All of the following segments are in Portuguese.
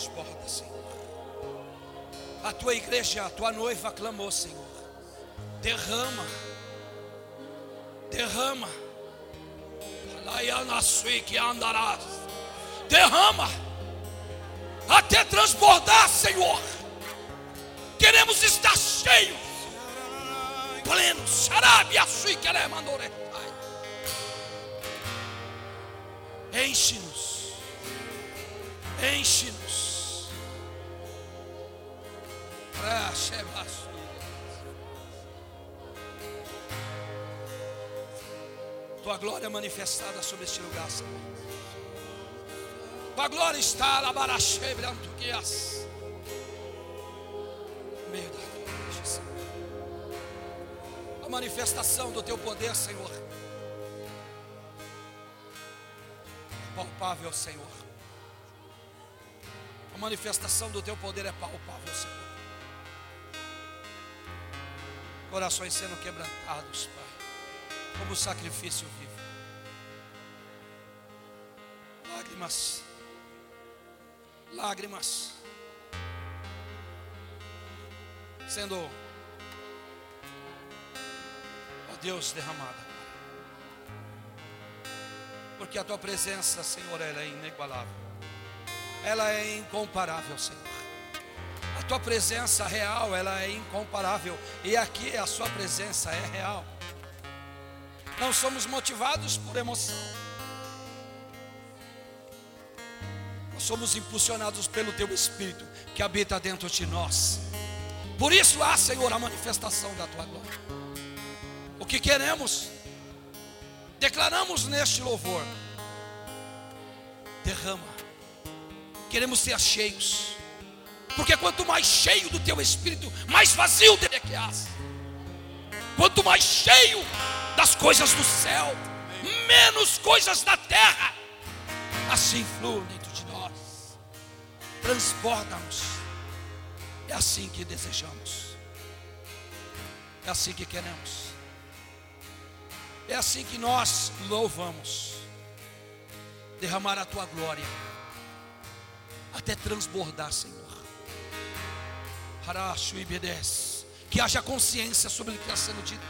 Transborda, Senhor. A tua igreja, a tua noiva clamou, Senhor. Derrama. Derrama. Derrama. Até transbordar, Senhor. Queremos estar cheios. Plenos. Que. Enche-nos. Enche-nos. Tua glória é manifestada sobre este lugar, Senhor. Tua glória está lá barachebranto guias. Meio da igreja, Senhor. A manifestação do teu poder, Senhor. palpável, Senhor. A manifestação do teu poder é palpável, Senhor. Corações sendo quebrantados, Pai, como sacrifício vivo. Lágrimas, lágrimas, sendo, ó Deus, derramada porque a tua presença, Senhor, ela é inigualável, ela é incomparável, Senhor. Tua presença real, ela é incomparável, e aqui a sua presença é real. Não somos motivados por emoção, nós somos impulsionados pelo teu Espírito que habita dentro de nós. Por isso há, Senhor, a manifestação da tua glória. O que queremos declaramos neste louvor: derrama, queremos ser cheios, porque quanto mais cheio do teu espírito, mais vazio dele é que há. Quanto mais cheio das coisas do céu, menos coisas da terra, assim flui dentro de nós, transborda-nos. É assim que desejamos, é assim que queremos. É assim que nós louvamos. Derramar a tua glória até transbordar, Senhor. Que haja consciência sobre o que está sendo dito.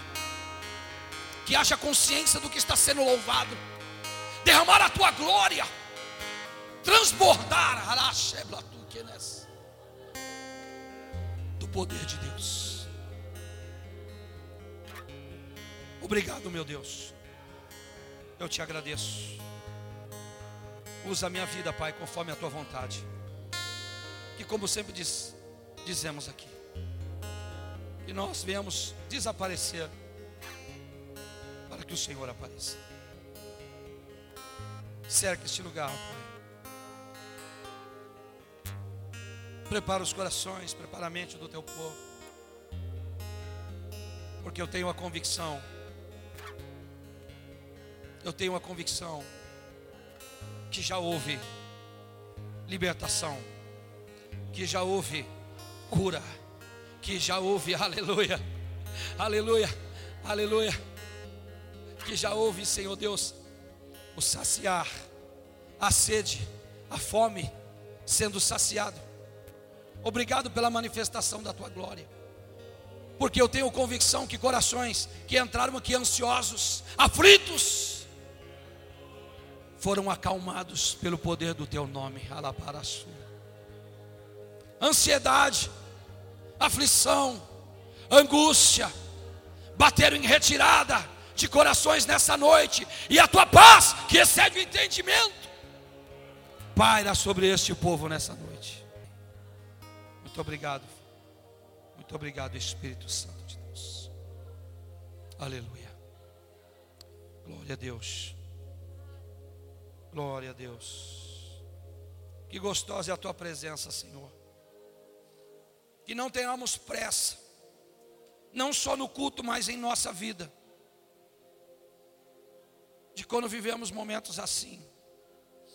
Que haja consciência do que está sendo louvado. Derramar a tua glória. Transbordar. Do poder de Deus. Obrigado, meu Deus. Eu te agradeço. Usa a minha vida, Pai, conforme a tua vontade. Que, como sempre diz, dizemos aqui, que nós viemos desaparecer para que o Senhor apareça. Cerca este lugar, Pai. Prepara os corações, prepara a mente do teu povo. Porque eu tenho a convicção eu tenho a convicção que já houve libertação, que já houve cura, que já houve, aleluia, aleluia, aleluia, que já houve, Senhor Deus, o saciar, a sede, a fome sendo saciado. Obrigado pela manifestação da tua glória. Porque eu tenho convicção que corações que entraram aqui ansiosos, aflitos, foram acalmados pelo poder do teu nome. Alaparaçu. Ansiedade, aflição, angústia, bateram em retirada de corações nessa noite, e a tua paz, que excede o entendimento, paira sobre este povo nessa noite. Muito obrigado, muito obrigado, Espírito Santo de Deus. Aleluia. Glória a Deus. Glória a Deus. Que gostosa é a tua presença, Senhor. Que não tenhamos pressa, não só no culto, mas em nossa vida. De quando vivemos momentos assim,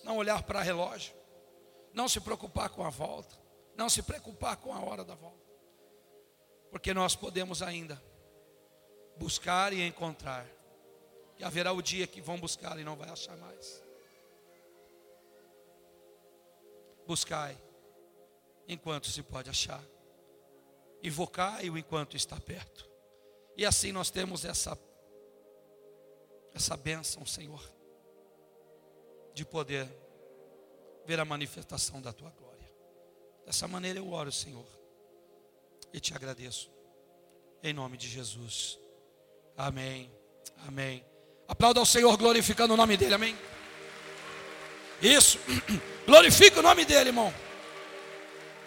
não olhar para relógio, não se preocupar com a volta, não se preocupar com a hora da volta, porque nós podemos ainda buscar e encontrar, e haverá o dia que vão buscar e não vai achar mais. buscai enquanto se pode achar. Invocai-o enquanto está perto. E assim nós temos essa essa bênção, Senhor, de poder ver a manifestação da tua glória. Dessa maneira eu oro, Senhor, e te agradeço. Em nome de Jesus. Amém. Amém. Aplauda ao Senhor glorificando o nome dele. Amém. Isso. Glorifica o nome dele, irmão.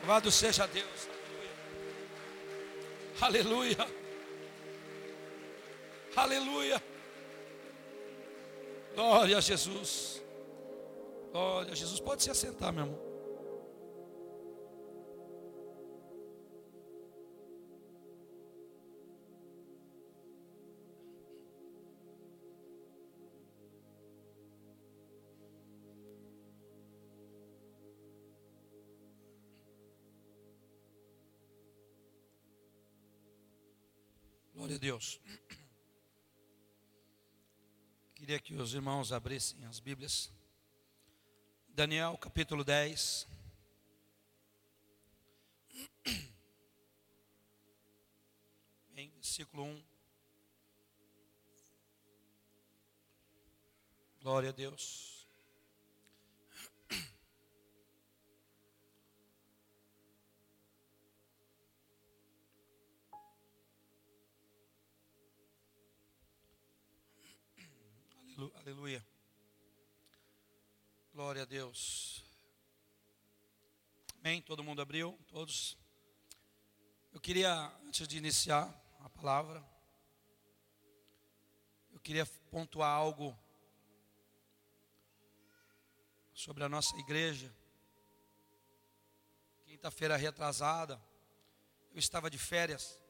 Louvado seja Deus. Aleluia. Aleluia. Glória a Jesus. Glória a Jesus. Pode se assentar, meu irmão. A Deus. Queria que os irmãos abrissem as Bíblias. Daniel capítulo 10. Em versículo 1. Glória a Deus. Aleluia. Glória a Deus. Amém? Todo mundo abriu? Todos? Eu queria, antes de iniciar a palavra, eu queria pontuar algo sobre a nossa igreja. Quinta-feira retrasada, eu estava de férias.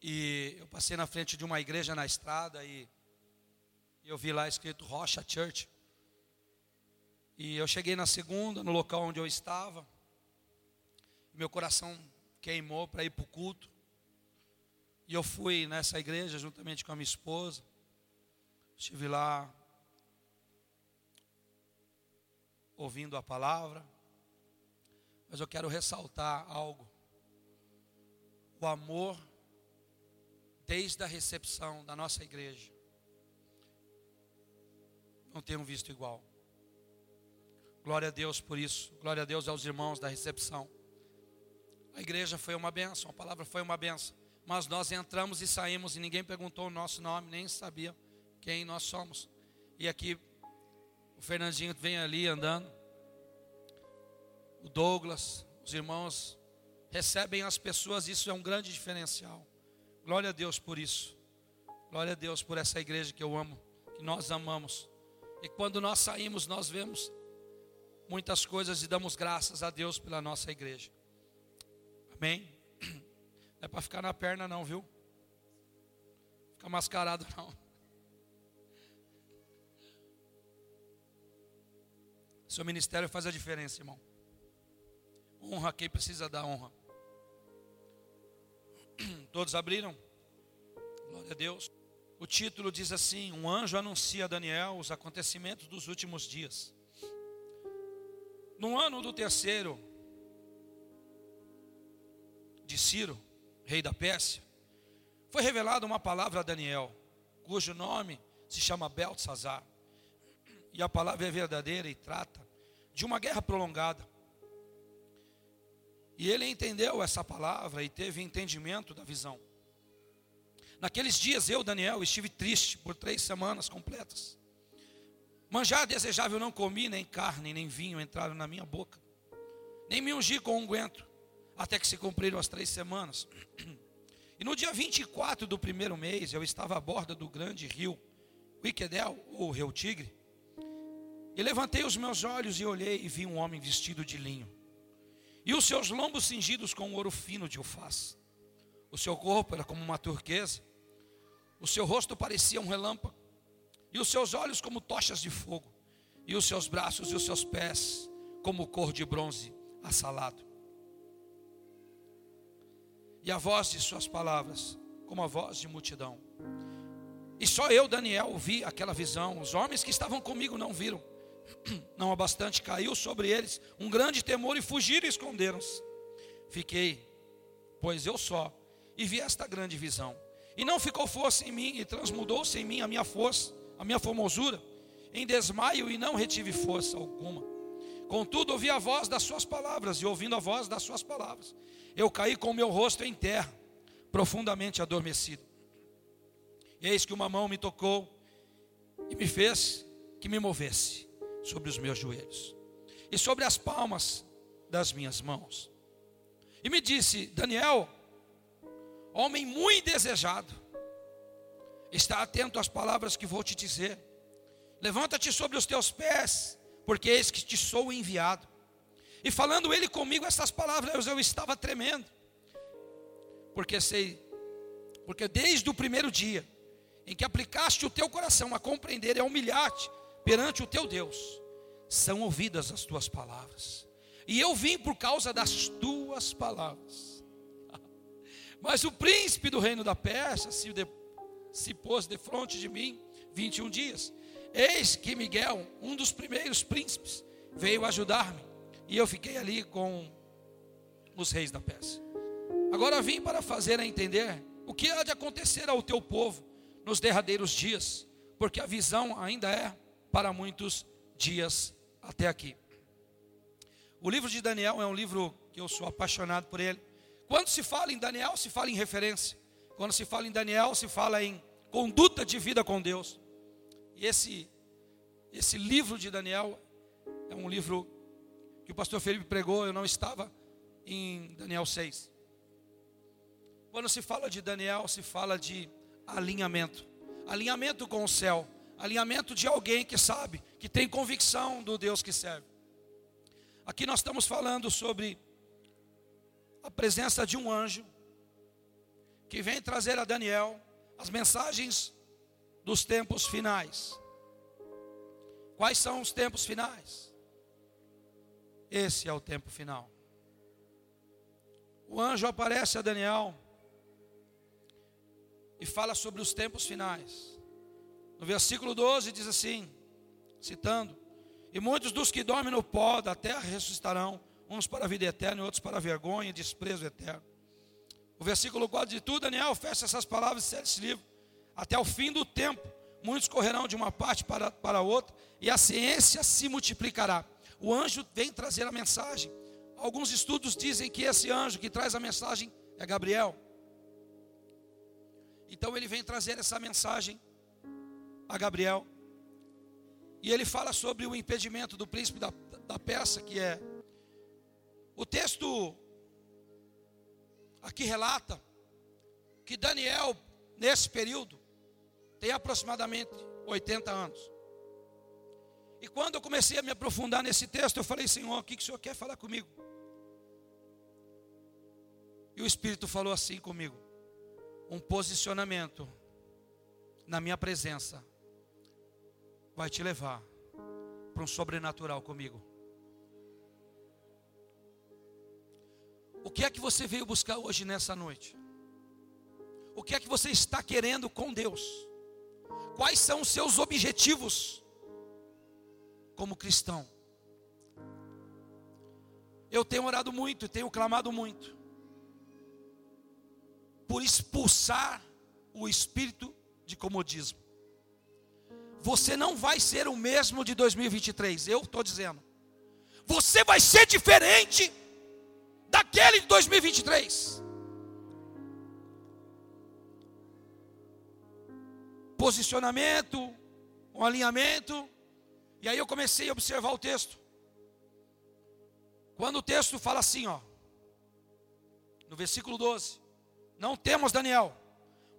E eu passei na frente de uma igreja na estrada e eu vi lá escrito Rocha Church. E eu cheguei na segunda, no local onde eu estava. Meu coração queimou para ir para o culto. E eu fui nessa igreja juntamente com a minha esposa. Estive lá ouvindo a palavra. Mas eu quero ressaltar algo. O amor desde a recepção da nossa igreja não tenham visto igual. Glória a Deus por isso. Glória a Deus aos irmãos da recepção. A igreja foi uma benção, a palavra foi uma benção. Mas nós entramos e saímos e ninguém perguntou o nosso nome, nem sabia quem nós somos. E aqui o Fernandinho vem ali andando. O Douglas, os irmãos recebem as pessoas, isso é um grande diferencial. Glória a Deus por isso. Glória a Deus por essa igreja que eu amo, que nós amamos. E quando nós saímos, nós vemos muitas coisas e damos graças a Deus pela nossa igreja. Amém? Não é para ficar na perna, não, viu? Ficar mascarado, não. Seu ministério faz a diferença, irmão. Honra quem precisa dar honra. Todos abriram? Glória a Deus. O título diz assim: Um anjo anuncia a Daniel os acontecimentos dos últimos dias. No ano do terceiro de Ciro, rei da Pérsia, foi revelada uma palavra a Daniel, cujo nome se chama Beltzazar. E a palavra é verdadeira e trata de uma guerra prolongada. E ele entendeu essa palavra e teve entendimento da visão. Naqueles dias eu, Daniel, estive triste por três semanas completas. Manjar desejável não comi, nem carne, nem vinho entraram na minha boca. Nem me ungi com unguento, até que se cumpriram as três semanas. E no dia 24 do primeiro mês, eu estava à borda do grande rio Wikedel, ou rio Tigre. E levantei os meus olhos e olhei e vi um homem vestido de linho. E os seus lombos cingidos com ouro fino de ufaz. O seu corpo era como uma turquesa o seu rosto parecia um relâmpago, e os seus olhos como tochas de fogo, e os seus braços e os seus pés como cor de bronze assalado. E a voz de suas palavras como a voz de multidão. E só eu, Daniel, vi aquela visão. Os homens que estavam comigo não viram. não há bastante, caiu sobre eles um grande temor e fugiram e esconderam-se. Fiquei, pois eu só, e vi esta grande visão. E não ficou força em mim, e transmudou-se em mim a minha força, a minha formosura, em desmaio, e não retive força alguma. Contudo, ouvi a voz das suas palavras, e ouvindo a voz das suas palavras, eu caí com o meu rosto em terra, profundamente adormecido. E eis que uma mão me tocou e me fez que me movesse sobre os meus joelhos e sobre as palmas das minhas mãos. E me disse: Daniel, homem muito desejado, está atento às palavras que vou te dizer. Levanta-te sobre os teus pés, porque eis que te sou enviado. E falando ele comigo essas palavras, eu estava tremendo, porque sei, porque desde o primeiro dia em que aplicaste o teu coração a compreender e a humilhar-te perante o teu Deus, são ouvidas as tuas palavras. E eu vim por causa das tuas palavras. Mas o príncipe do reino da Pérsia se, de, se pôs de frente de mim 21 dias. Eis que Miguel, um dos primeiros príncipes, veio ajudar-me. E eu fiquei ali com os reis da Pérsia. Agora vim para fazer a entender o que há de acontecer ao teu povo nos derradeiros dias, porque a visão ainda é para muitos dias até aqui. O livro de Daniel é um livro que eu sou apaixonado por ele. Quando se fala em Daniel, se fala em referência. Quando se fala em Daniel, se fala em conduta de vida com Deus. E esse esse livro de Daniel é um livro que o pastor Felipe pregou, eu não estava em Daniel 6. Quando se fala de Daniel, se fala de alinhamento. Alinhamento com o céu alinhamento de alguém que sabe, que tem convicção do Deus que serve. Aqui nós estamos falando sobre a presença de um anjo que vem trazer a Daniel as mensagens dos tempos finais. Quais são os tempos finais? Esse é o tempo final. O anjo aparece a Daniel e fala sobre os tempos finais. No versículo 12 diz assim, citando: E muitos dos que dormem no pó da terra ressuscitarão, uns para a vida eterna e outros para a vergonha e desprezo eterno. O versículo 4 de tudo, Daniel fecha essas palavras e esse livro. Até o fim do tempo, muitos correrão de uma parte para, para outra, e a ciência se multiplicará. O anjo vem trazer a mensagem. Alguns estudos dizem que esse anjo que traz a mensagem é Gabriel. Então ele vem trazer essa mensagem a Gabriel. E ele fala sobre o impedimento do príncipe da, da peça, que é. O texto aqui relata que Daniel, nesse período, tem aproximadamente 80 anos. E quando eu comecei a me aprofundar nesse texto, eu falei, Senhor, o que, o Senhor quer falar comigo? E o Espírito falou assim comigo: um posicionamento na minha presença vai te levar para um sobrenatural comigo. O que é que você veio buscar hoje nessa noite? O que é que você está querendo com Deus? Quais são os seus objetivos como cristão? Eu tenho orado muito, tenho clamado muito por expulsar o espírito de comodismo você não vai ser o mesmo de 2023. Eu estou dizendo. Você vai ser diferente daquele de 2023. Posicionamento, um alinhamento. E aí eu comecei a observar o texto. Quando o texto fala assim, ó, no versículo 12: Não temos Daniel,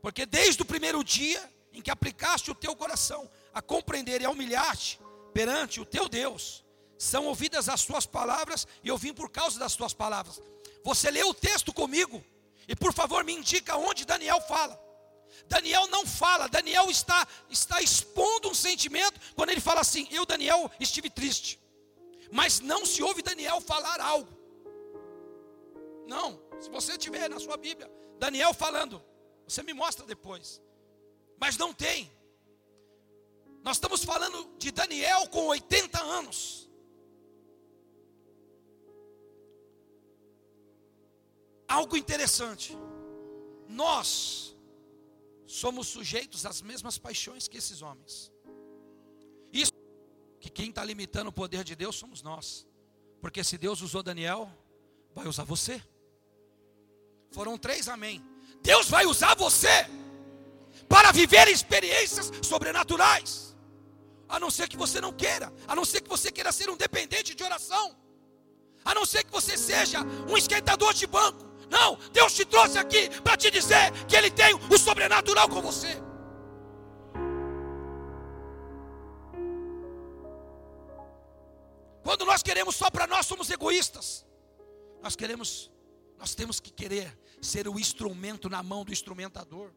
porque desde o primeiro dia em que aplicaste o teu coração a compreender e a humilhar-te perante o teu Deus, são ouvidas as suas palavras e eu vim por causa das tuas palavras. Você lê o texto comigo e por favor me indica onde Daniel fala. Daniel não fala, Daniel está, está expondo um sentimento quando ele fala assim: Eu, Daniel, estive triste. Mas não se ouve Daniel falar algo. Não, se você tiver na sua Bíblia, Daniel falando, você me mostra depois. Mas não tem. Nós estamos falando de Daniel com 80 anos. Algo interessante. Nós somos sujeitos às mesmas paixões que esses homens. Isso que quem está limitando o poder de Deus somos nós. Porque se Deus usou Daniel, vai usar você. Foram três, amém. Deus vai usar você para viver experiências sobrenaturais. A não ser que você não queira, a não ser que você queira ser um dependente de oração, a não ser que você seja um esquentador de banco. Não, Deus te trouxe aqui para te dizer que Ele tem o sobrenatural com você. Quando nós queremos só para nós, somos egoístas. Nós queremos, nós temos que querer ser o instrumento na mão do instrumentador.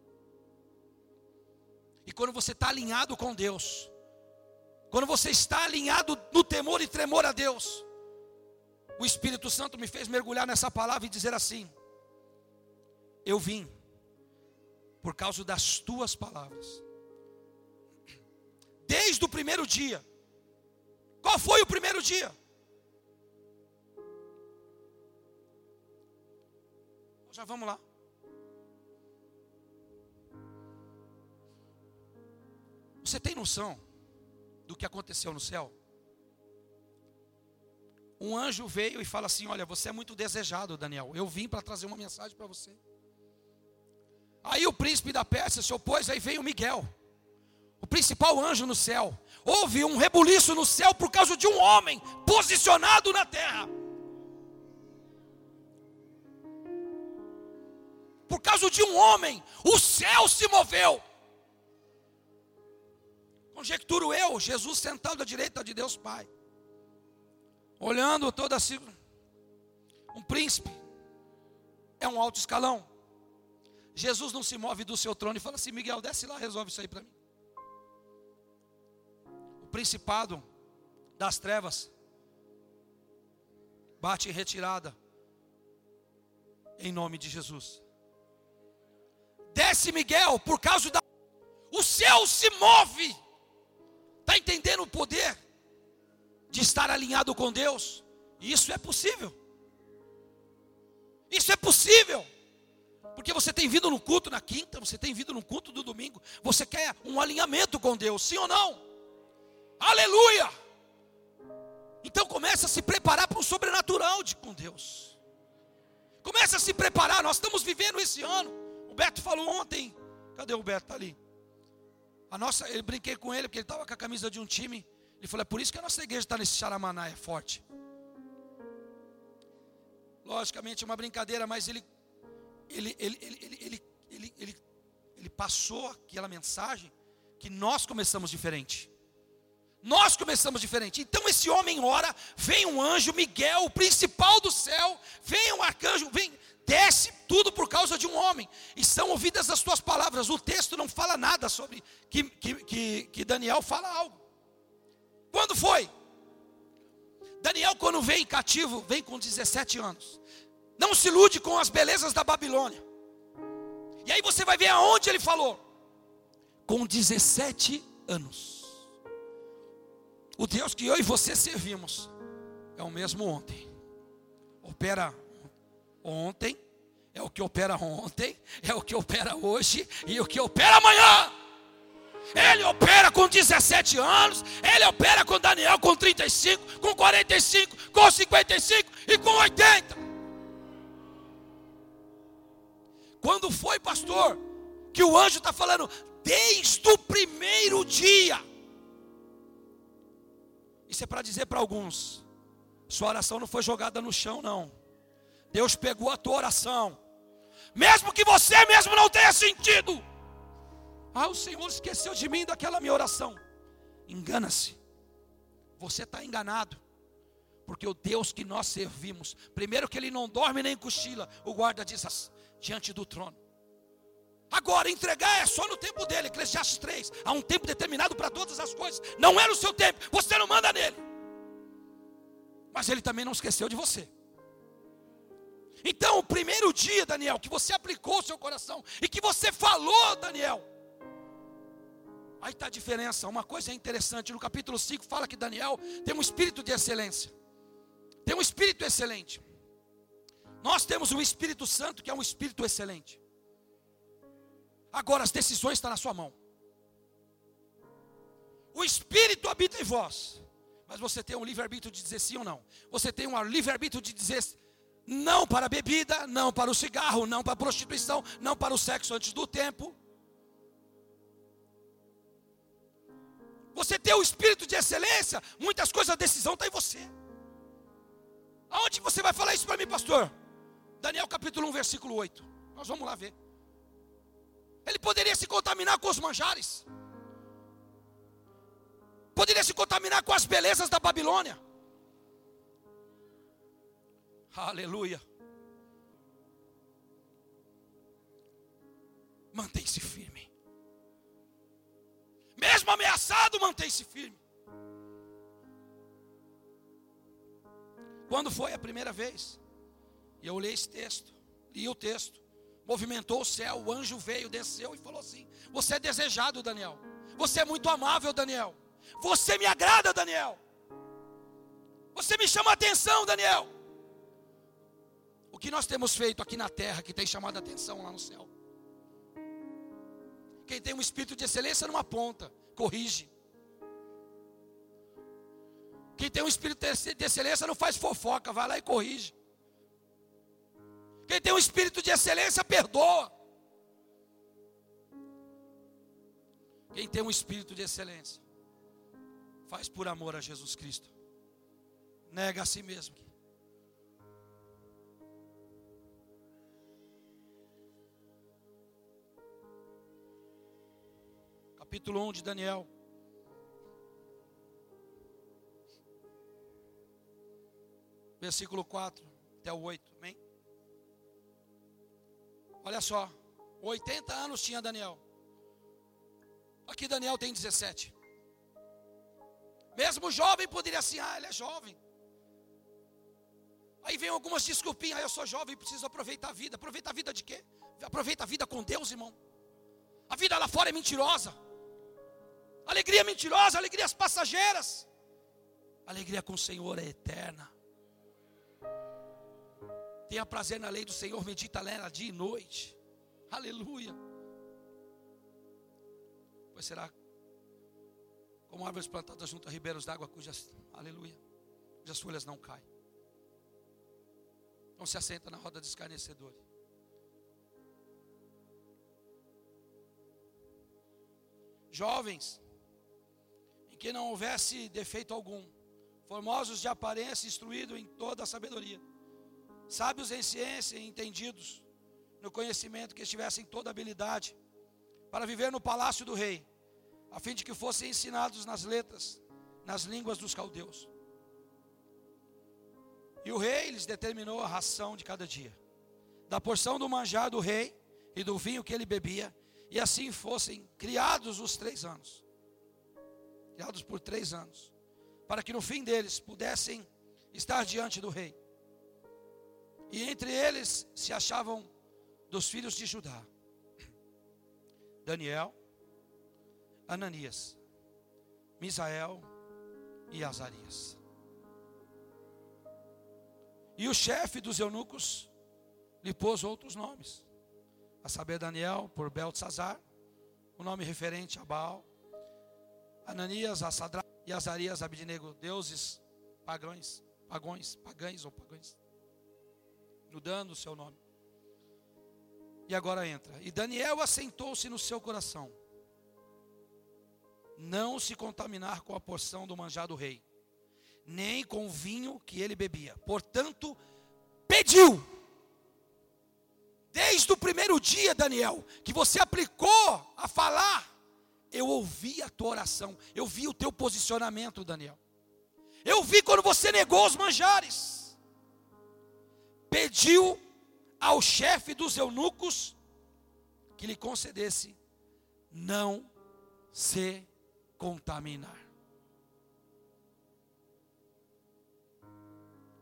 E quando você está alinhado com Deus, quando você está alinhado no temor e tremor a Deus, o Espírito Santo me fez mergulhar nessa palavra e dizer assim: Eu vim por causa das tuas palavras. Desde o primeiro dia. Qual foi o primeiro dia? Já vamos lá. Você tem noção do que aconteceu no céu? Um anjo veio e fala assim: Olha, você é muito desejado, Daniel. Eu vim para trazer uma mensagem para você. Aí o príncipe da Pérsia se opôs, aí veio Miguel, o principal anjo no céu. Houve um rebuliço no céu por causa de um homem posicionado na terra. Por causa de um homem, o céu se moveu. Conjecturo eu, Jesus sentado à direita de Deus Pai, olhando toda assim, um príncipe, é um alto escalão. Jesus não se move do seu trono e fala assim: Miguel, desce lá, resolve isso aí para mim. O principado das trevas bate em retirada, em nome de Jesus. Desce Miguel, por causa da. O céu se move Está entendendo o poder de estar alinhado com Deus? Isso é possível. Isso é possível. Porque você tem vindo no culto na quinta, você tem vindo no culto do domingo. Você quer um alinhamento com Deus, sim ou não? Aleluia! Então começa a se preparar para o sobrenatural de com Deus. Começa a se preparar. Nós estamos vivendo esse ano. O Beto falou ontem. Cadê o Beto? Está ali. A nossa, eu brinquei com ele, porque ele estava com a camisa de um time. Ele falou: é por isso que a nossa igreja está nesse charamaná, é forte. Logicamente é uma brincadeira, mas ele, ele, ele, ele, ele, ele, ele, ele, passou aquela mensagem que nós começamos diferente. Nós começamos diferente. Então esse homem ora, vem um anjo, Miguel, o principal do céu, vem um arcanjo, vem, desce tudo por causa de um homem, e são ouvidas as tuas palavras. O texto não fala nada sobre que, que, que, que Daniel fala algo. Quando foi? Daniel, quando vem cativo, vem com 17 anos. Não se ilude com as belezas da Babilônia. E aí você vai ver aonde ele falou. Com 17 anos. O Deus que eu e você servimos é o mesmo ontem. Opera ontem, é o que opera ontem, é o que opera hoje e o que opera amanhã. Ele opera com 17 anos, ele opera com Daniel com 35, com 45, com 55 e com 80. Quando foi, pastor, que o anjo está falando, desde o primeiro dia. Isso é para dizer para alguns: sua oração não foi jogada no chão, não. Deus pegou a tua oração, mesmo que você mesmo não tenha sentido. Ah, o Senhor esqueceu de mim daquela minha oração. Engana-se, você está enganado, porque o Deus que nós servimos, primeiro que ele não dorme nem cochila, o guarda diz diante do trono. Agora, entregar é só no tempo dele, Eclesiastes 3. Há um tempo determinado para todas as coisas. Não é no seu tempo, você não manda nele. Mas ele também não esqueceu de você. Então, o primeiro dia, Daniel, que você aplicou o seu coração e que você falou, Daniel, Aí está a diferença. Uma coisa é interessante: no capítulo 5 fala que Daniel tem um espírito de excelência, tem um espírito excelente. Nós temos o Espírito Santo, que é um espírito excelente. Agora as decisões estão na sua mão. O Espírito habita em vós. Mas você tem um livre-arbítrio de dizer sim ou não. Você tem um livre-arbítrio de dizer não para a bebida, não para o cigarro, não para a prostituição, não para o sexo antes do tempo. Você tem o espírito de excelência, muitas coisas, a decisão está em você. Aonde você vai falar isso para mim, pastor? Daniel capítulo 1, versículo 8. Nós vamos lá ver. Ele poderia se contaminar com os manjares. Poderia se contaminar com as belezas da Babilônia. Aleluia. Mantém-se firme. Mesmo ameaçado, mantém-se firme. Quando foi a primeira vez? E eu olhei esse texto, li o texto, movimentou o céu, o anjo veio, desceu e falou assim: Você é desejado, Daniel. Você é muito amável, Daniel. Você me agrada, Daniel. Você me chama a atenção, Daniel. O que nós temos feito aqui na terra que tem chamado a atenção lá no céu? Quem tem um espírito de excelência não aponta, corrige. Quem tem um espírito de excelência não faz fofoca, vai lá e corrige. Quem tem um espírito de excelência, perdoa. Quem tem um espírito de excelência, faz por amor a Jesus Cristo. Nega a si mesmo. Capítulo 1 de Daniel. Versículo 4 até o 8. Amém? Olha só, 80 anos tinha Daniel. Aqui Daniel tem 17. Mesmo jovem poderia assim, ah, ele é jovem. Aí vem algumas desculpinhas, ah, eu sou jovem, preciso aproveitar a vida. Aproveita a vida de quê? Aproveita a vida com Deus, irmão. A vida lá fora é mentirosa. Alegria mentirosa, alegrias passageiras. Alegria com o Senhor é eterna. Tenha prazer na lei do Senhor, medita nela dia e noite. Aleluia. Pois será como árvores plantadas junto a ribeiros d'água, cujas, aleluia, cujas folhas não caem. Não se assenta na roda de escarnecedores. Jovens, em que não houvesse defeito algum, formosos de aparência, instruídos em toda a sabedoria sábios em ciência e entendidos no conhecimento, que estivessem toda habilidade, para viver no palácio do rei, a fim de que fossem ensinados nas letras, nas línguas dos caldeus. E o rei lhes determinou a ração de cada dia, da porção do manjar do rei e do vinho que ele bebia, e assim fossem criados os três anos, criados por três anos, para que no fim deles pudessem estar diante do rei. E entre eles se achavam dos filhos de Judá: Daniel, Ananias, Misael e Azarias. E o chefe dos eunucos lhe pôs outros nomes, a saber, Daniel por Beltzazar, o nome referente a Baal, Ananias a Sadra e Azarias a Abidnego, deuses pagãos, pagões, pagães ou pagães mudando o seu nome. E agora entra. E Daniel assentou-se no seu coração. Não se contaminar com a porção do manjar do rei, nem com o vinho que ele bebia. Portanto, pediu. Desde o primeiro dia, Daniel, que você aplicou a falar, eu ouvi a tua oração, eu vi o teu posicionamento, Daniel. Eu vi quando você negou os manjares pediu ao chefe dos eunucos que lhe concedesse não se contaminar.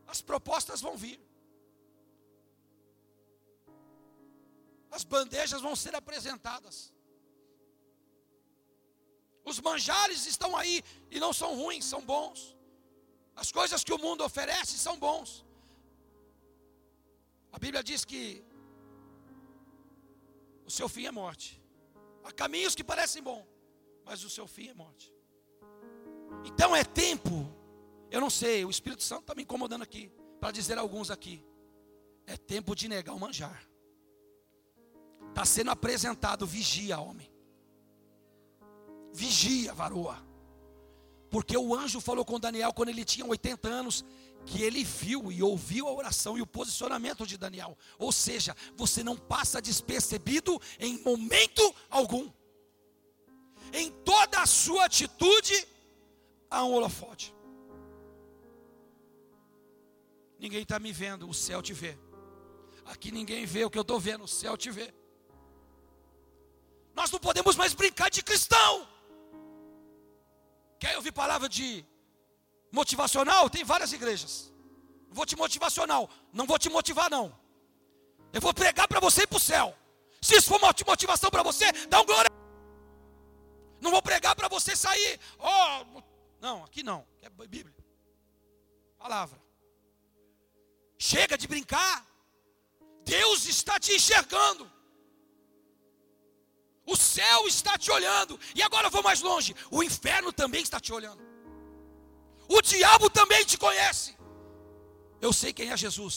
As propostas vão vir. As bandejas vão ser apresentadas. Os manjares estão aí e não são ruins, são bons. As coisas que o mundo oferece são bons. A Bíblia diz que o seu fim é morte. Há caminhos que parecem bons, mas o seu fim é morte. Então é tempo, eu não sei, o Espírito Santo está me incomodando aqui, para dizer a alguns aqui: é tempo de negar o manjar. Está sendo apresentado, vigia, homem. Vigia, varoa. Porque o anjo falou com Daniel quando ele tinha 80 anos, que ele viu e ouviu a oração e o posicionamento de Daniel. Ou seja, você não passa despercebido em momento algum. Em toda a sua atitude, há um holofote. Ninguém está me vendo, o céu te vê. Aqui ninguém vê o que eu estou vendo, o céu te vê. Nós não podemos mais brincar de cristão. Quer ouvir palavra de motivacional? Tem várias igrejas. Vou te motivacional, não vou te motivar não. Eu vou pregar para você ir para o céu. Se isso for motivação para você, dá um glória. Não vou pregar para você sair. Oh, não, aqui não. É Bíblia. Palavra. Chega de brincar. Deus está te enxergando. O céu está te olhando. E agora eu vou mais longe. O inferno também está te olhando. O diabo também te conhece. Eu sei quem é Jesus.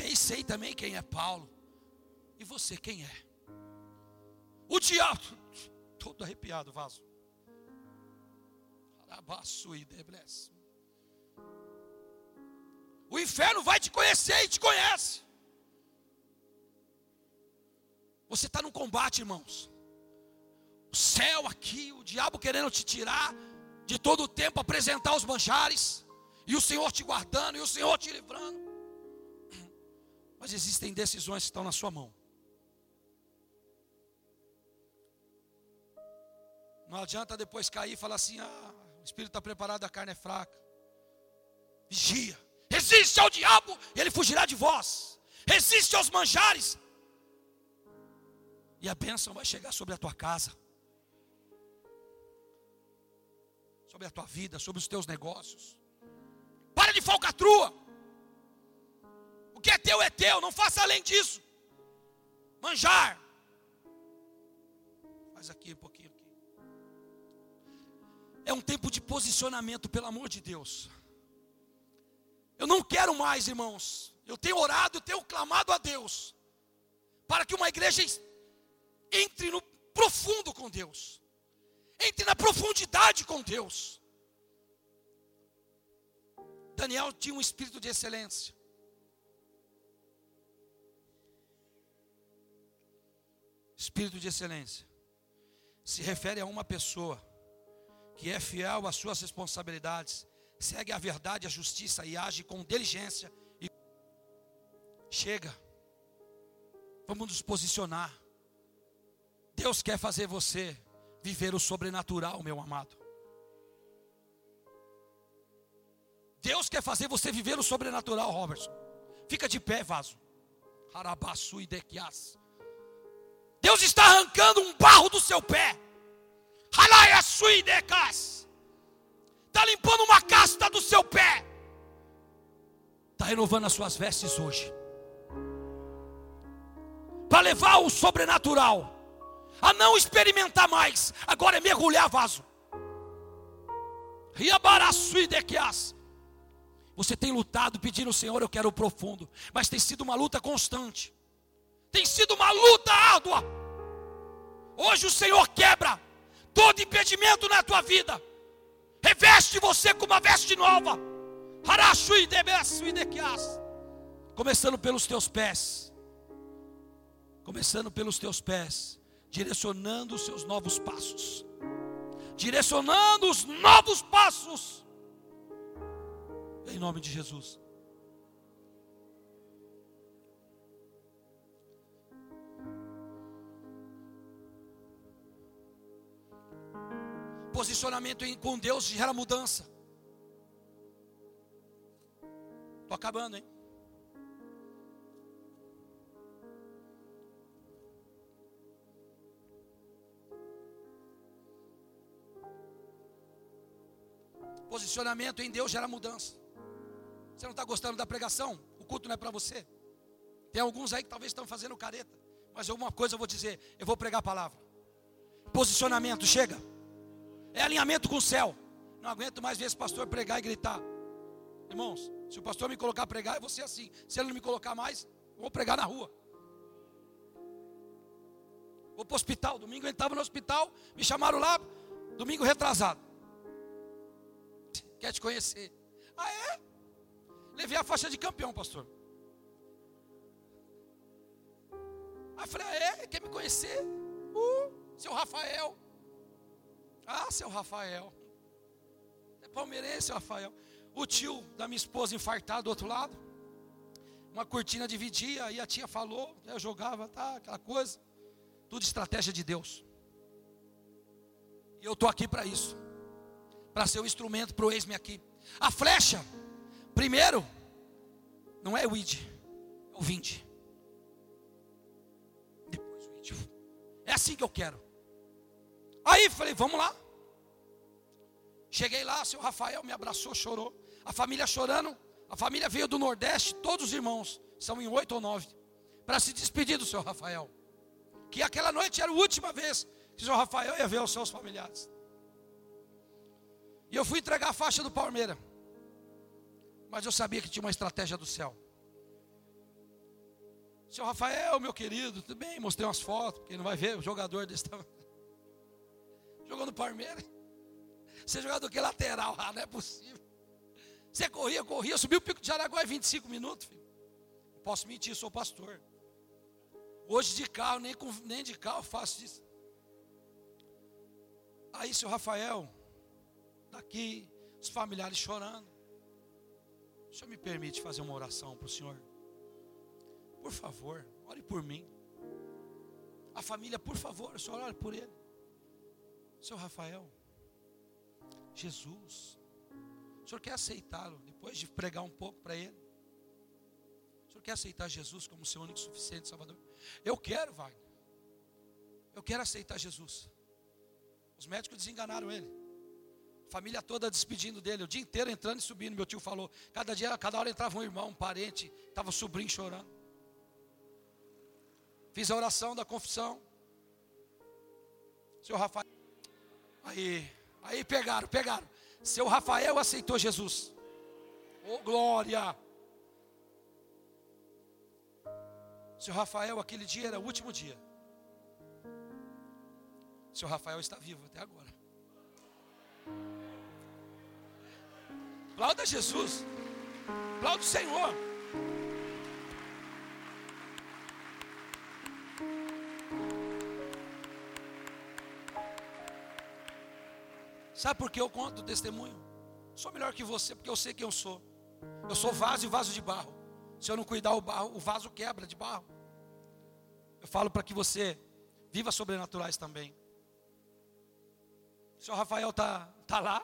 Bem sei também quem é Paulo. E você quem é? O diabo. Todo arrepiado, vaso. O inferno vai te conhecer e te conhece. Você está no combate, irmãos. O céu aqui, o diabo querendo te tirar de todo o tempo, apresentar os manjares, e o Senhor te guardando, e o Senhor te livrando. Mas existem decisões que estão na sua mão. Não adianta depois cair e falar assim: ah, o espírito está preparado, a carne é fraca. Vigia, resiste ao diabo, ele fugirá de vós. Resiste aos manjares, e a bênção vai chegar sobre a tua casa, sobre a tua vida, sobre os teus negócios. Para de falcatrua. O que é teu é teu, não faça além disso. Manjar. Faz aqui um pouquinho aqui. É um tempo de posicionamento, pelo amor de Deus. Eu não quero mais, irmãos. Eu tenho orado, eu tenho clamado a Deus para que uma igreja entre no profundo com Deus. Entre na profundidade com Deus. Daniel tinha um espírito de excelência. Espírito de excelência se refere a uma pessoa que é fiel às suas responsabilidades, segue a verdade, a justiça e age com diligência. E chega, vamos nos posicionar. Deus quer fazer você viver o sobrenatural, meu amado. Deus quer fazer você viver o sobrenatural, Robertson. Fica de pé, vaso. Harabaçu e dequias. Deus está arrancando um barro do seu pé. E. Está limpando uma casta do seu pé. Está renovando as suas vestes hoje. Para levar o sobrenatural a não experimentar mais, agora é mergulhar vaso. Você tem lutado pedindo ao Senhor, eu quero o profundo, mas tem sido uma luta constante, tem sido uma luta árdua. Hoje o Senhor quebra todo impedimento na tua vida, reveste você com uma veste nova, começando pelos teus pés, começando pelos teus pés direcionando os seus novos passos. Direcionando os novos passos. Em nome de Jesus. Posicionamento com Deus gera mudança. Estou acabando, hein? Posicionamento em Deus gera mudança. Você não está gostando da pregação? O culto não é para você. Tem alguns aí que talvez estão fazendo careta. Mas alguma coisa eu vou dizer: eu vou pregar a palavra. Posicionamento, chega. É alinhamento com o céu. Não aguento mais ver esse pastor pregar e gritar. Irmãos, se o pastor me colocar a pregar, eu vou ser assim. Se ele não me colocar mais, eu vou pregar na rua. Vou para o hospital. Domingo eu estava no hospital, me chamaram lá, domingo retrasado. Quer te conhecer. Ah, é? Levei a faixa de campeão, pastor. Aí falei, ah, é? Quer me conhecer? Uh, seu Rafael. Ah, seu Rafael. É palmeirense, seu Rafael. O tio da minha esposa infartado do outro lado. Uma cortina dividia, aí a tia falou, eu jogava, tá, aquela coisa. Tudo estratégia de Deus. E eu estou aqui para isso. Para ser o instrumento para o ex-me aqui. A flecha, primeiro, não é o id, é o vinde. Depois o id. É assim que eu quero. Aí falei, vamos lá. Cheguei lá, seu Rafael me abraçou, chorou. A família chorando. A família veio do Nordeste, todos os irmãos, são em oito ou nove, para se despedir do seu Rafael que aquela noite era a última vez que o João Rafael ia ver os seus familiares. E eu fui entregar a faixa do Palmeiras. Mas eu sabia que tinha uma estratégia do céu. Seu Rafael, meu querido, tudo bem, mostrei umas fotos, porque não vai ver o jogador desse tamanho. Jogou no Palmeiras. Você jogador que lateral, ah, não é possível. Você corria, corria, subiu o pico de Jaraguá em 25 minutos, filho. Não posso mentir, sou pastor. Hoje de carro, nem, com, nem de carro faço isso. Aí, seu Rafael, daqui, os familiares chorando. O senhor me permite fazer uma oração para o senhor? Por favor, ore por mim. A família, por favor, o senhor ore por ele. Seu Rafael, Jesus, o senhor quer aceitá-lo depois de pregar um pouco para ele? O senhor quer aceitar Jesus como seu único suficiente Salvador? Eu quero, vai. Eu quero aceitar Jesus. Os médicos desenganaram ele. Família toda despedindo dele, o dia inteiro entrando e subindo. Meu tio falou: cada dia, cada hora entrava um irmão, um parente, estava sobrinho chorando. Fiz a oração da confissão. Seu Rafael. Aí, aí pegaram, pegaram. Seu Rafael aceitou Jesus. Oh glória! Seu Rafael, aquele dia era o último dia. Seu Rafael está vivo até agora. Aplauda Jesus. Aplauda o Senhor. Sabe por que eu conto o testemunho? Sou melhor que você, porque eu sei quem eu sou. Eu sou vaso e vaso de barro. Se eu não cuidar o barro, o vaso quebra de barro. Eu falo para que você viva sobrenaturais também. O senhor Rafael está tá lá,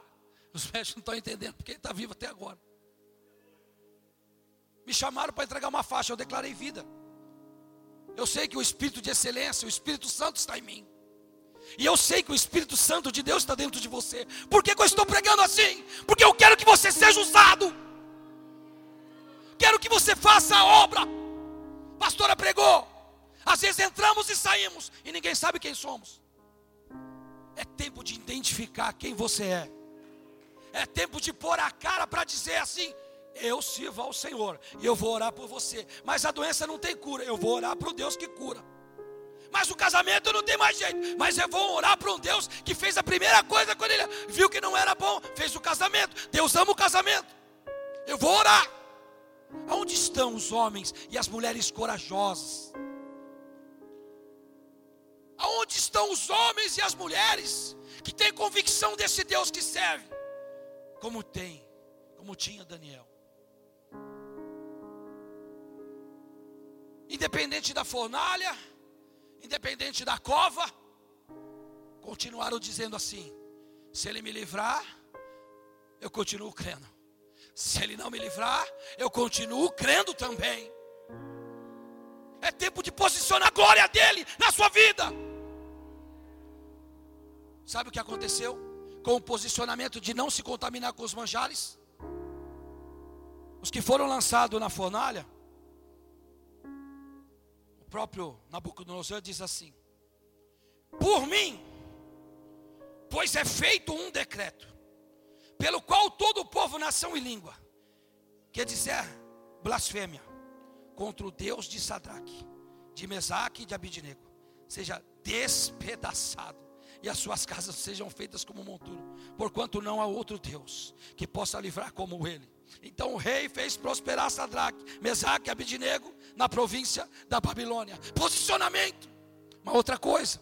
os médicos não estão entendendo porque ele está vivo até agora. Me chamaram para entregar uma faixa, eu declarei vida. Eu sei que o Espírito de excelência, o Espírito Santo está em mim. E eu sei que o Espírito Santo de Deus está dentro de você. Por que, que eu estou pregando assim? Porque eu quero que você seja usado. Quero que você faça a obra. pastora pregou. Às vezes entramos e saímos e ninguém sabe quem somos. É tempo de identificar quem você é. É tempo de pôr a cara para dizer assim: eu sirvo ao Senhor e eu vou orar por você. Mas a doença não tem cura, eu vou orar para o Deus que cura. Mas o casamento não tem mais jeito. Mas eu vou orar para um Deus que fez a primeira coisa quando ele viu que não era bom, fez o casamento. Deus ama o casamento. Eu vou orar. Aonde estão os homens e as mulheres corajosas? Aonde estão os homens e as mulheres que têm convicção desse Deus que serve? Como tem, como tinha Daniel. Independente da fornalha, independente da cova, continuaram dizendo assim: se ele me livrar, eu continuo crendo. Se ele não me livrar, eu continuo crendo também. É tempo de posicionar a glória dele na sua vida. Sabe o que aconteceu? com o posicionamento de não se contaminar com os manjares. Os que foram lançados na fornalha, o próprio Nabucodonosor diz assim: Por mim, pois é feito um decreto, pelo qual todo o povo, nação e língua, quer dizer blasfêmia, contra o Deus de Sadraque, de Mesaque e de Abidinego, seja despedaçado e as suas casas sejam feitas como monturo, porquanto não há outro Deus que possa livrar como ele. Então o rei fez prosperar Sadraque, Mesaque e Abidinego na província da Babilônia. Posicionamento. Uma outra coisa.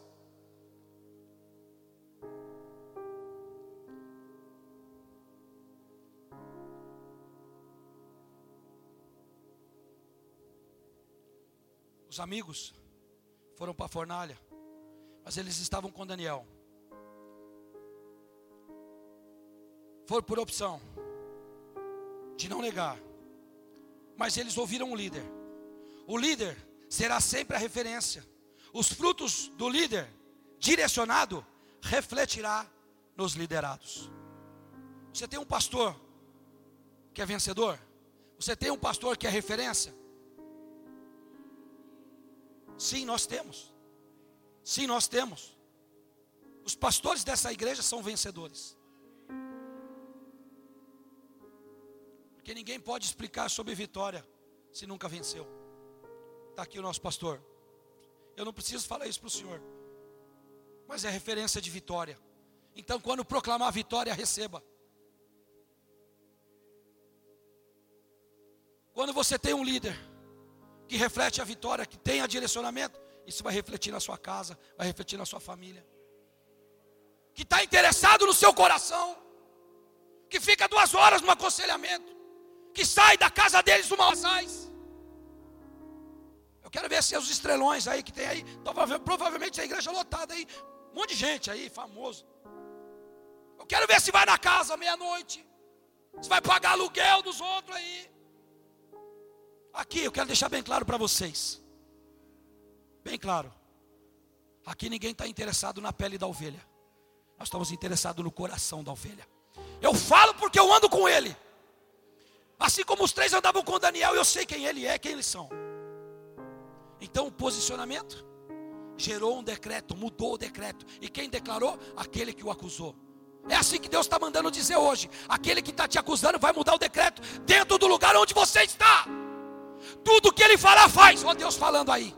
Os amigos foram para a fornalha mas eles estavam com Daniel. Foram por opção de não negar. Mas eles ouviram o líder. O líder será sempre a referência. Os frutos do líder direcionado refletirá nos liderados. Você tem um pastor que é vencedor? Você tem um pastor que é referência? Sim, nós temos. Sim, nós temos. Os pastores dessa igreja são vencedores. Porque ninguém pode explicar sobre vitória se nunca venceu. Está aqui o nosso pastor. Eu não preciso falar isso para o senhor. Mas é referência de vitória. Então, quando proclamar vitória, receba. Quando você tem um líder que reflete a vitória, que tem a direcionamento, isso vai refletir na sua casa, vai refletir na sua família. Que está interessado no seu coração, que fica duas horas no aconselhamento, que sai da casa deles uma mais. Eu quero ver se os estrelões aí que tem aí, provavelmente a igreja lotada aí, um monte de gente aí, famoso. Eu quero ver se vai na casa meia-noite, se vai pagar aluguel dos outros aí. Aqui eu quero deixar bem claro para vocês. Bem claro. Aqui ninguém está interessado na pele da ovelha. Nós estamos interessados no coração da ovelha. Eu falo porque eu ando com ele. Assim como os três andavam com Daniel, eu sei quem ele é, quem eles são. Então o posicionamento gerou um decreto, mudou o decreto. E quem declarou? Aquele que o acusou. É assim que Deus está mandando dizer hoje. Aquele que está te acusando vai mudar o decreto dentro do lugar onde você está. Tudo que ele falar, faz. Olha Deus falando aí.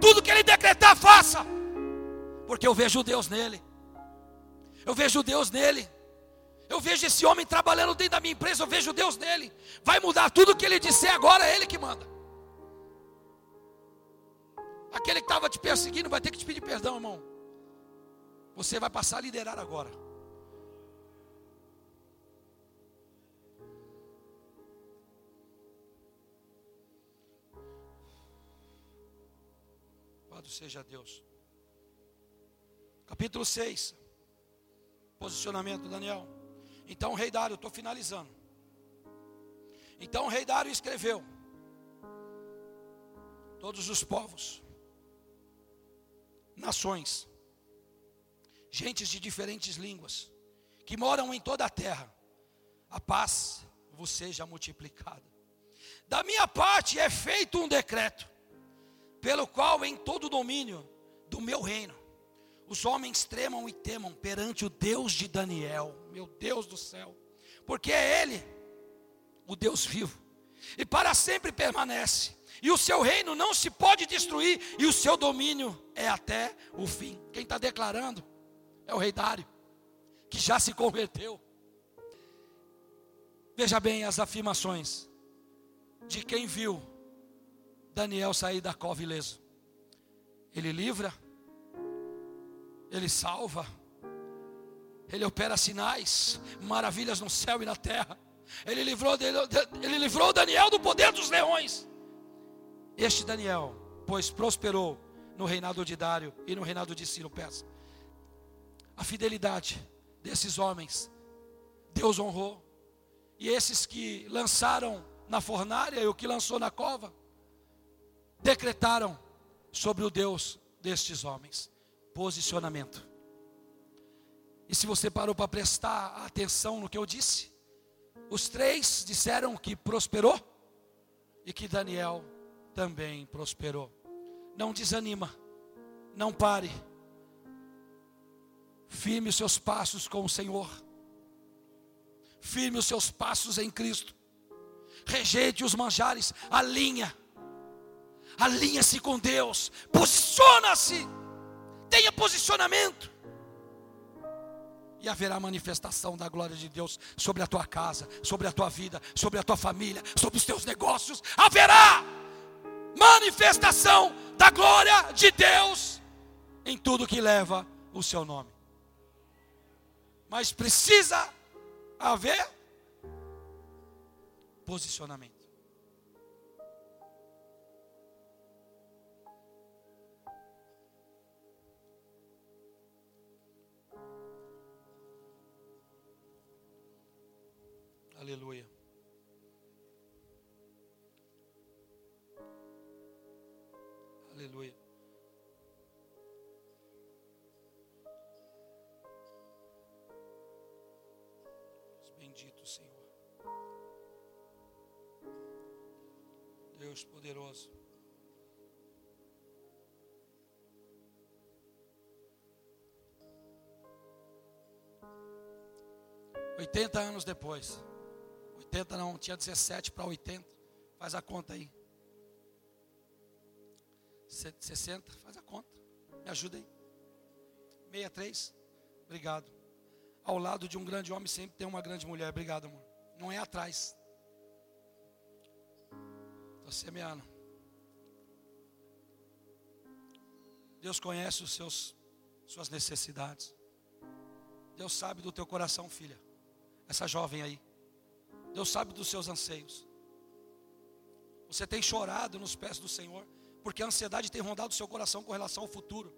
Tudo que ele decretar, faça. Porque eu vejo Deus nele. Eu vejo Deus nele. Eu vejo esse homem trabalhando dentro da minha empresa, eu vejo Deus nele. Vai mudar tudo que ele disser agora, é ele que manda. Aquele que estava te perseguindo vai ter que te pedir perdão, irmão. Você vai passar a liderar agora. Louvado seja Deus. Capítulo 6. Posicionamento, Daniel. Então o rei Dário, estou finalizando. Então o rei Dário escreveu: Todos os povos, nações, gentes de diferentes línguas, que moram em toda a terra, a paz vos seja multiplicada. Da minha parte é feito um decreto pelo qual em todo o domínio do meu reino os homens tremam e temam perante o Deus de Daniel, meu Deus do céu, porque é Ele, o Deus vivo, e para sempre permanece, e o seu reino não se pode destruir, e o seu domínio é até o fim. Quem está declarando é o rei Dário, que já se converteu. Veja bem as afirmações de quem viu Daniel sair da cova ileso. Ele livra, ele salva, ele opera sinais, maravilhas no céu e na terra. Ele livrou, ele livrou Daniel do poder dos leões. Este Daniel, pois prosperou no reinado de Dário e no reinado de Ciro Pés. A fidelidade desses homens, Deus honrou. E esses que lançaram na fornalha e o que lançou na cova, decretaram sobre o Deus destes homens. Posicionamento. E se você parou para prestar atenção no que eu disse, os três disseram que prosperou e que Daniel também prosperou. Não desanima, não pare. Firme os seus passos com o Senhor. Firme os seus passos em Cristo. Rejeite os manjares, alinha. Alinha-se com Deus. Posiciona-se. Tenha posicionamento e haverá manifestação da glória de Deus sobre a tua casa, sobre a tua vida, sobre a tua família, sobre os teus negócios. Haverá manifestação da glória de Deus em tudo que leva o seu nome. Mas precisa haver posicionamento. Aleluia. Aleluia. Bendito Senhor. Deus poderoso. Oitenta anos depois. 80 não, tinha 17 para 80. Faz a conta aí. 60, faz a conta. Me ajuda aí. 63. Obrigado. Ao lado de um grande homem sempre tem uma grande mulher. Obrigado, amor. Não é atrás. Estou semeando. Deus conhece os seus suas necessidades. Deus sabe do teu coração, filha. Essa jovem aí. Deus sabe dos seus anseios. Você tem chorado nos pés do Senhor, porque a ansiedade tem rondado o seu coração com relação ao futuro.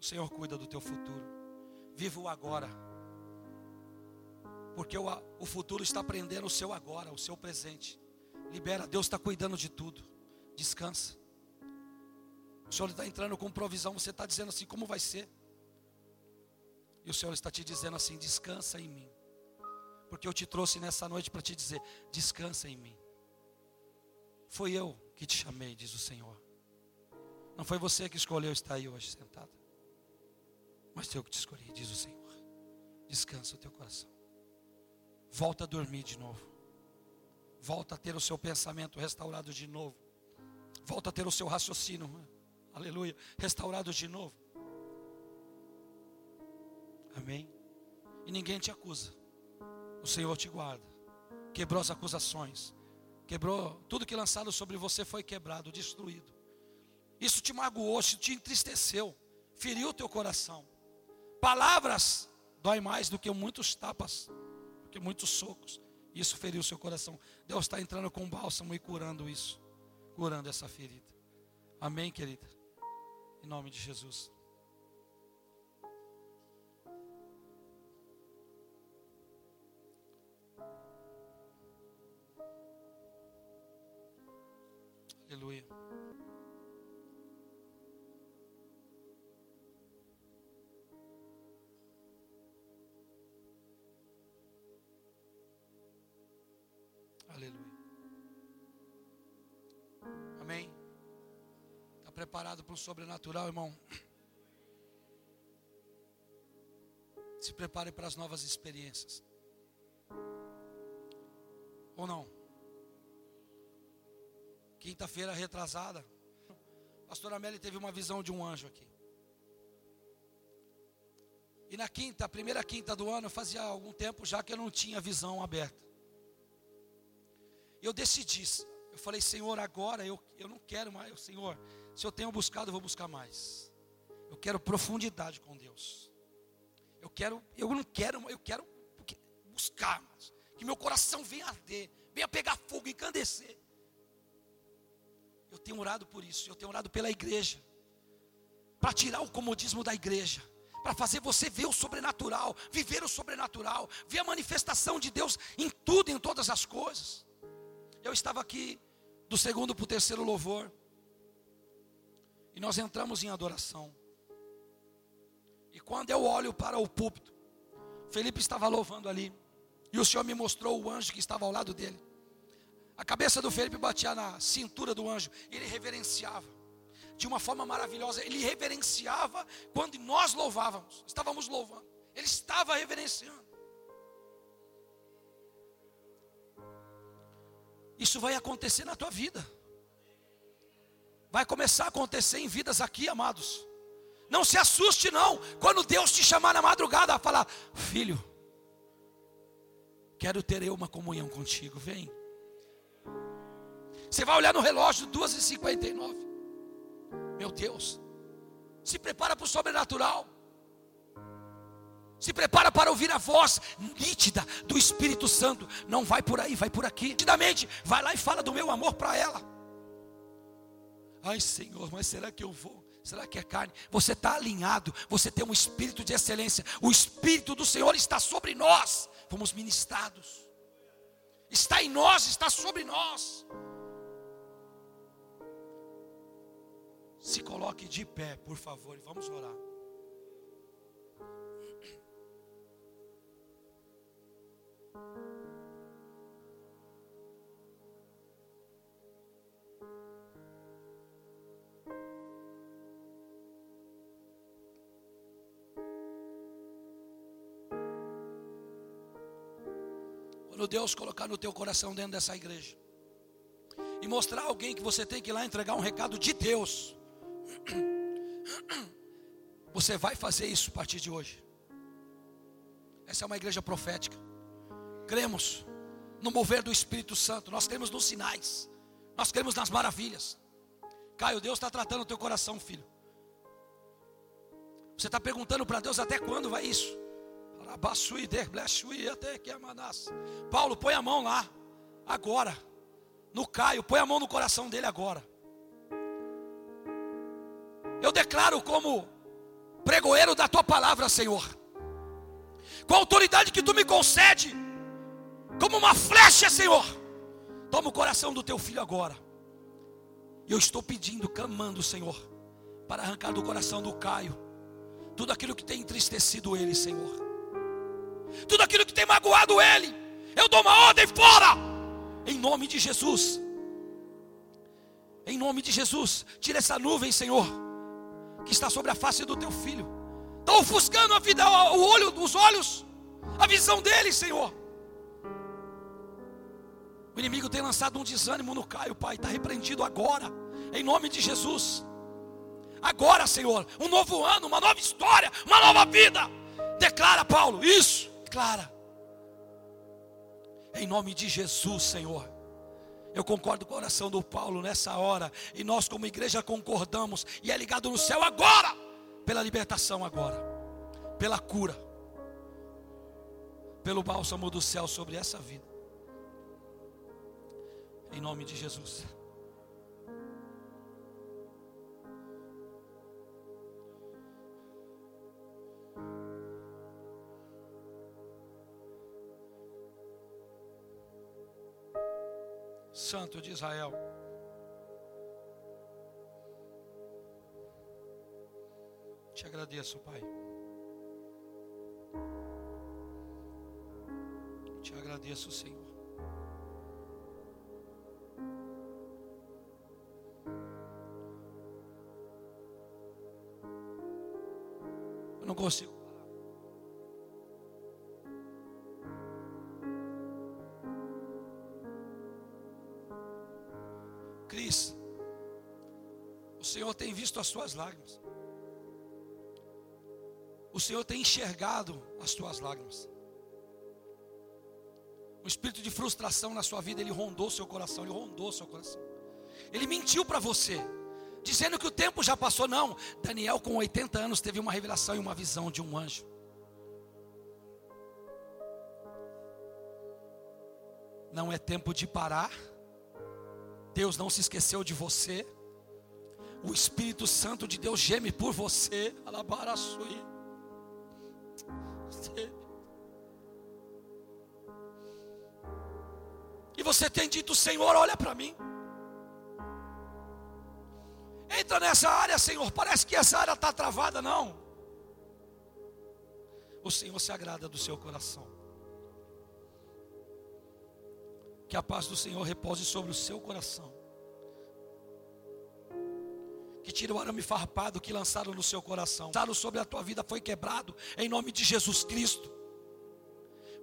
O Senhor cuida do teu futuro. Viva o agora. Porque o, o futuro está prendendo o seu agora, o seu presente. Libera, Deus está cuidando de tudo. Descansa. O Senhor está entrando com provisão. Você está dizendo assim: como vai ser? E o Senhor está te dizendo assim: descansa em mim porque eu te trouxe nessa noite para te dizer: descansa em mim. Foi eu que te chamei, diz o Senhor. Não foi você que escolheu estar aí hoje sentado, mas eu que te escolhi, diz o Senhor. Descansa o teu coração. Volta a dormir de novo. Volta a ter o seu pensamento restaurado de novo. Volta a ter o seu raciocínio, aleluia, restaurado de novo. Amém. E ninguém te acusa o Senhor te guarda. Quebrou as acusações. Quebrou tudo que lançado sobre você foi quebrado, destruído. Isso te magoou, isso te entristeceu, feriu o teu coração. Palavras dói mais do que muitos tapas, do que muitos socos. Isso feriu o seu coração. Deus está entrando com bálsamo e curando isso, curando essa ferida. Amém, querida? Em nome de Jesus. Aleluia. Aleluia. Amém. Está preparado para o sobrenatural, irmão? Se prepare para as novas experiências. Ou não? Quinta-feira retrasada, pastor Amélie teve uma visão de um anjo aqui. E na quinta, a primeira quinta do ano, fazia algum tempo já que eu não tinha visão aberta. E eu decidi, eu falei, Senhor, agora eu, eu não quero mais, Senhor, se eu tenho buscado, eu vou buscar mais. Eu quero profundidade com Deus. Eu quero, eu não quero, eu quero buscar, que meu coração venha arder, venha pegar fogo, encandecer. Eu tenho orado por isso, eu tenho orado pela igreja, para tirar o comodismo da igreja, para fazer você ver o sobrenatural, viver o sobrenatural, ver a manifestação de Deus em tudo, em todas as coisas. Eu estava aqui do segundo para o terceiro louvor, e nós entramos em adoração. E quando eu olho para o púlpito, Felipe estava louvando ali. E o Senhor me mostrou o anjo que estava ao lado dele. A cabeça do Felipe batia na cintura do anjo. Ele reverenciava. De uma forma maravilhosa. Ele reverenciava quando nós louvávamos. Estávamos louvando. Ele estava reverenciando. Isso vai acontecer na tua vida. Vai começar a acontecer em vidas aqui, amados. Não se assuste, não. Quando Deus te chamar na madrugada, a falar: Filho, quero ter eu uma comunhão contigo. Vem. Você vai olhar no relógio, 2h59. Meu Deus. Se prepara para o sobrenatural. Se prepara para ouvir a voz nítida do Espírito Santo. Não vai por aí, vai por aqui. Nitidamente, vai lá e fala do meu amor para ela. Ai, Senhor, mas será que eu vou? Será que é carne? Você está alinhado, você tem um espírito de excelência. O Espírito do Senhor está sobre nós. Fomos ministrados. Está em nós, está sobre nós. Se coloque de pé, por favor, e vamos orar. Quando Deus colocar no teu coração dentro dessa igreja e mostrar alguém que você tem que ir lá entregar um recado de Deus, você vai fazer isso a partir de hoje. Essa é uma igreja profética. Cremos no mover do Espírito Santo, nós cremos nos sinais, nós cremos nas maravilhas. Caio, Deus está tratando o teu coração, filho. Você está perguntando para Deus até quando vai isso? Paulo, põe a mão lá, agora. No Caio, põe a mão no coração dele agora. Eu declaro como pregoeiro da tua palavra, Senhor, com a autoridade que tu me concede, como uma flecha, Senhor. Toma o coração do teu filho agora. E eu estou pedindo, clamando, Senhor, para arrancar do coração do Caio tudo aquilo que tem entristecido ele, Senhor tudo aquilo que tem magoado ele, eu dou uma ordem fora, em nome de Jesus. Em nome de Jesus, tira essa nuvem, Senhor, que está sobre a face do teu filho. Está ofuscando a vida, o olho, os olhos, a visão dele, Senhor. O inimigo tem lançado um desânimo no Caio, Pai. Está repreendido agora, em nome de Jesus. Agora, Senhor, um novo ano, uma nova história, uma nova vida. Declara, Paulo, isso clara. Em nome de Jesus, Senhor. Eu concordo com a oração do Paulo nessa hora. E nós, como igreja, concordamos. E é ligado no céu agora. Pela libertação agora. Pela cura. Pelo bálsamo do céu sobre essa vida. Em nome de Jesus. Santo de Israel. Te agradeço, Pai. Te agradeço, Senhor. Eu não consigo tem visto as tuas lágrimas. O Senhor tem enxergado as tuas lágrimas. O espírito de frustração na sua vida, ele rondou seu coração, ele rondou seu coração. Ele mentiu para você, dizendo que o tempo já passou. Não, Daniel, com 80 anos, teve uma revelação e uma visão de um anjo. Não é tempo de parar. Deus não se esqueceu de você. O Espírito Santo de Deus geme por você. Alabaraçui. E você tem dito, Senhor, olha para mim. Entra nessa área, Senhor. Parece que essa área está travada, não. o Senhor se agrada do seu coração. Que a paz do Senhor repouse sobre o seu coração. Que tire o arame farpado que lançaram no seu coração. Lançaram sobre a tua vida foi quebrado em nome de Jesus Cristo.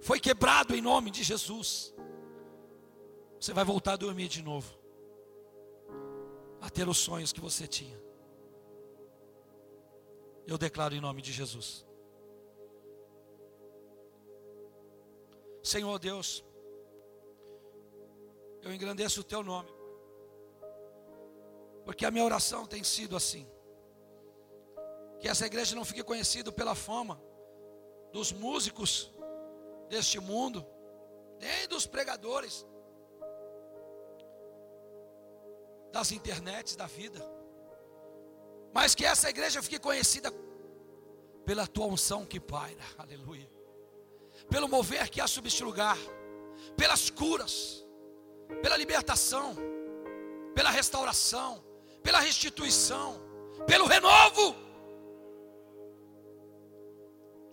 Foi quebrado em nome de Jesus. Você vai voltar a dormir de novo. A ter os sonhos que você tinha. Eu declaro em nome de Jesus. Senhor Deus, eu engrandeço o teu nome, porque a minha oração tem sido assim: que essa igreja não fique conhecida pela fama dos músicos deste mundo, nem dos pregadores, das internets da vida, mas que essa igreja fique conhecida pela tua unção que paira, aleluia. Pelo mover que há sobre este lugar, pelas curas, pela libertação, pela restauração, pela restituição, pelo renovo.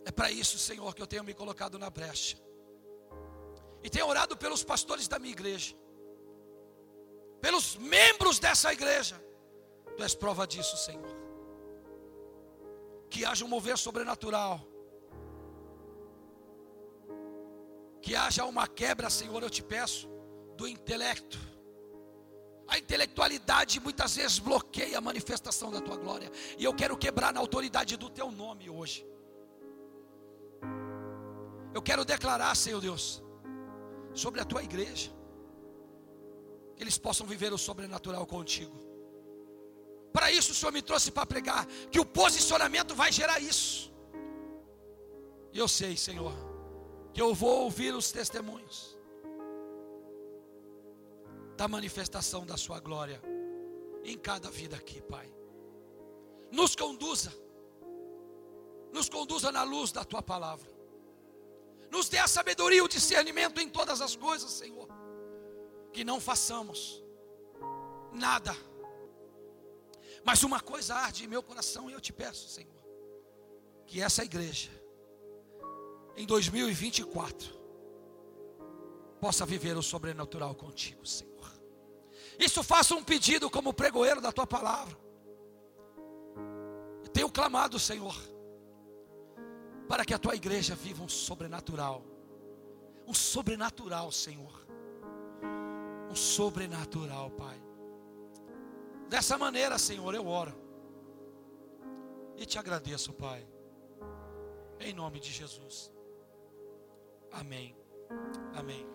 É para isso, Senhor, que eu tenho me colocado na brecha. E tenho orado pelos pastores da minha igreja, pelos membros dessa igreja. Tu és prova disso, Senhor. Que haja um mover sobrenatural que haja uma quebra, Senhor, eu te peço, do intelecto. A intelectualidade muitas vezes bloqueia a manifestação da tua glória, e eu quero quebrar na autoridade do teu nome hoje. Eu quero declarar, Senhor Deus, sobre a tua igreja, que eles possam viver o sobrenatural contigo. Para isso o Senhor me trouxe para pregar, que o posicionamento vai gerar isso. E eu sei, Senhor, que eu vou ouvir os testemunhos da manifestação da Sua glória em cada vida aqui, Pai. Nos conduza, nos conduza na luz da Tua palavra, nos dê a sabedoria e o discernimento em todas as coisas, Senhor, que não façamos nada, mas uma coisa arde em meu coração e eu te peço, Senhor, que essa igreja em 2024 possa viver o sobrenatural contigo, Senhor. Isso faça um pedido como pregoeiro da tua palavra. Eu tenho clamado, Senhor, para que a tua igreja viva um sobrenatural. Um sobrenatural, Senhor. Um sobrenatural, Pai. Dessa maneira, Senhor, eu oro. E te agradeço, Pai. Em nome de Jesus. Amém. Amém.